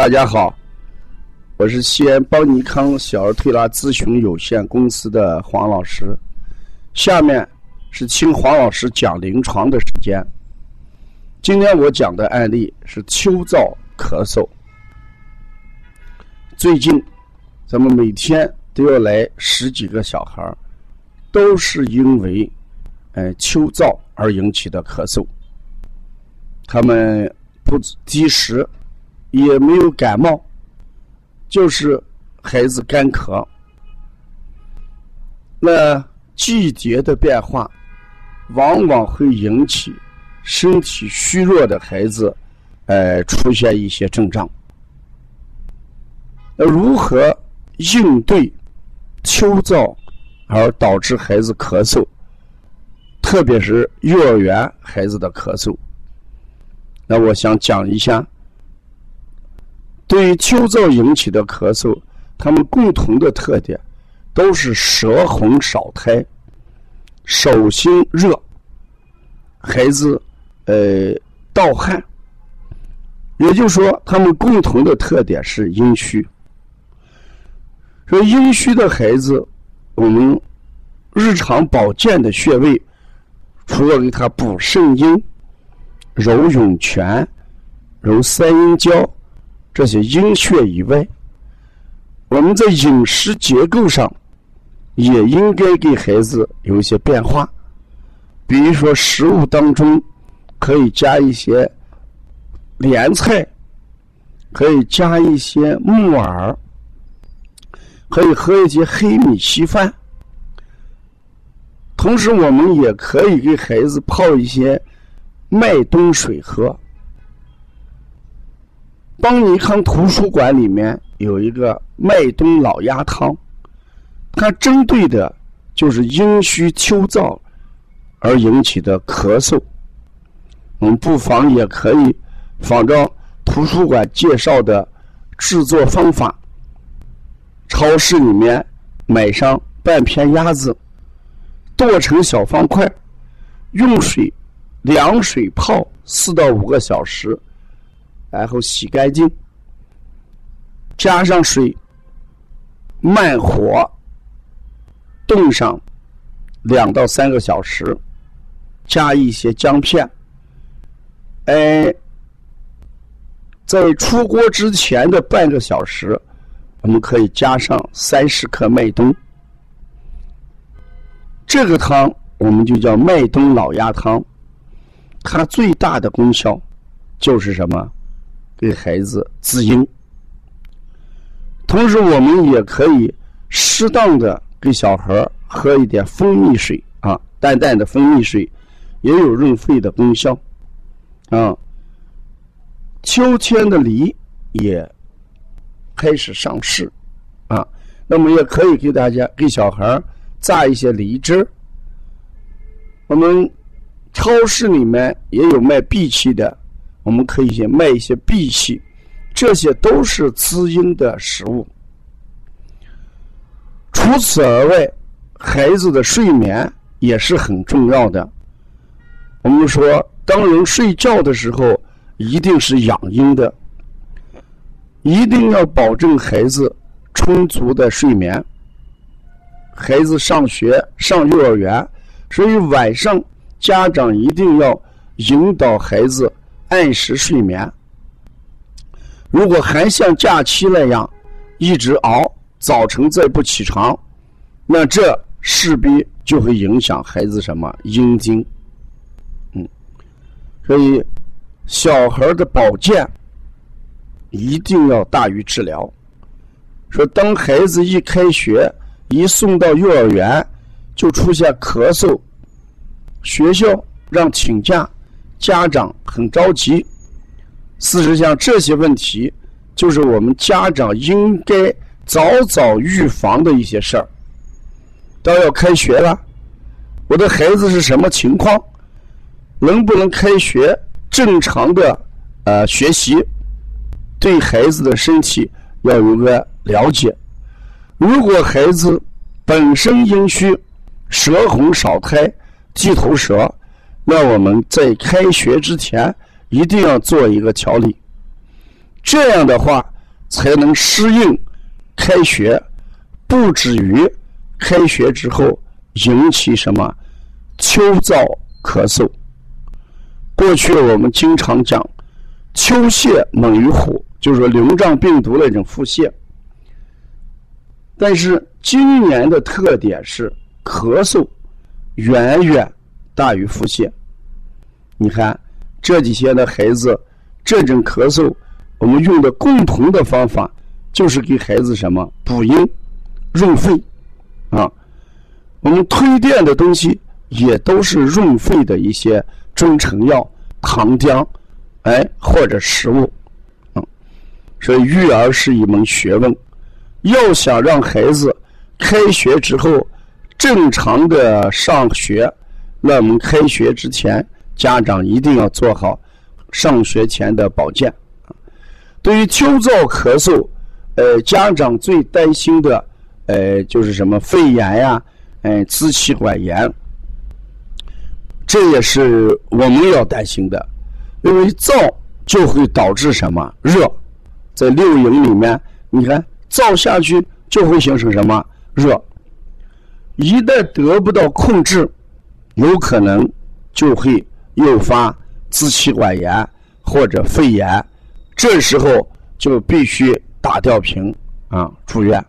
大家好，我是西安邦尼康小儿推拿咨询有限公司的黄老师。下面是听黄老师讲临床的时间。今天我讲的案例是秋燥咳嗽。最近，咱们每天都要来十几个小孩儿，都是因为，呃，秋燥而引起的咳嗽。他们不积食。也没有感冒，就是孩子干咳。那季节的变化，往往会引起身体虚弱的孩子，呃，出现一些症状。那如何应对秋燥而导致孩子咳嗽？特别是幼儿园孩子的咳嗽。那我想讲一下。对于秋燥引起的咳嗽，他们共同的特点都是舌红少苔、手心热、孩子呃盗汗。也就是说，他们共同的特点是阴虚。说阴虚的孩子，我们日常保健的穴位，除了给他补肾阴、揉涌泉、揉三阴交。这些阴血以外，我们在饮食结构上也应该给孩子有一些变化。比如说，食物当中可以加一些莲菜，可以加一些木耳，可以喝一些黑米稀饭。同时，我们也可以给孩子泡一些麦冬水喝。邦尼康图书馆里面有一个麦冬老鸭汤，它针对的就是阴虚秋燥而引起的咳嗽。我们不妨也可以仿照图书馆介绍的制作方法，超市里面买上半片鸭子，剁成小方块，用水凉水泡四到五个小时。然后洗干净，加上水，慢火炖上两到三个小时，加一些姜片。哎，在出锅之前的半个小时，我们可以加上三十克麦冬。这个汤我们就叫麦冬老鸭汤，它最大的功效就是什么？给孩子滋阴，同时我们也可以适当的给小孩喝一点蜂蜜水啊，淡淡的蜂蜜水也有润肺的功效啊。秋天的梨也开始上市啊，那么也可以给大家给小孩榨一些梨汁我们超市里面也有卖荸荠的。我们可以先卖一些荸荠，这些都是滋阴的食物。除此而外，孩子的睡眠也是很重要的。我们说，当人睡觉的时候，一定是养阴的，一定要保证孩子充足的睡眠。孩子上学上幼儿园，所以晚上家长一定要引导孩子。按时睡眠，如果还像假期那样一直熬，早晨再不起床，那这势必就会影响孩子什么阴经。嗯，所以小孩的保健一定要大于治疗。说当孩子一开学，一送到幼儿园就出现咳嗽，学校让请假。家长很着急，事实上这些问题就是我们家长应该早早预防的一些事儿。都要开学了，我的孩子是什么情况？能不能开学？正常的呃学习，对孩子的身体要有个了解。如果孩子本身阴虚，舌红少苔，鸡头舌。那我们在开学之前一定要做一个调理，这样的话才能适应开学，不至于开学之后引起什么秋燥咳嗽。过去我们经常讲秋泻猛于虎，就是说瘤状病毒那种腹泻。但是今年的特点是咳嗽远远大于腹泻。你看这几天的孩子，这种咳嗽，我们用的共同的方法就是给孩子什么补阴润肺啊。我们推荐的东西也都是润肺的一些中成药、糖浆，哎或者食物，嗯，所以育儿是一门学问。要想让孩子开学之后正常的上学，那我们开学之前，家长一定要做好上学前的保健。对于秋燥咳嗽，呃，家长最担心的，呃，就是什么肺炎呀，呃，支气管炎，这也是我们要担心的，因为燥就会导致什么热，在六淫里面，你看。燥下去就会形成什么热？一旦得不到控制，有可能就会诱发支气管炎或者肺炎，这时候就必须打吊瓶啊住院。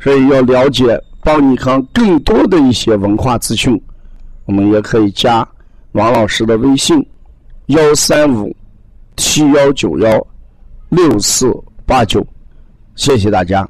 所以要了解邦尼康更多的一些文化资讯，我们也可以加王老师的微信：幺三五七幺九幺六四八九。谢谢大家。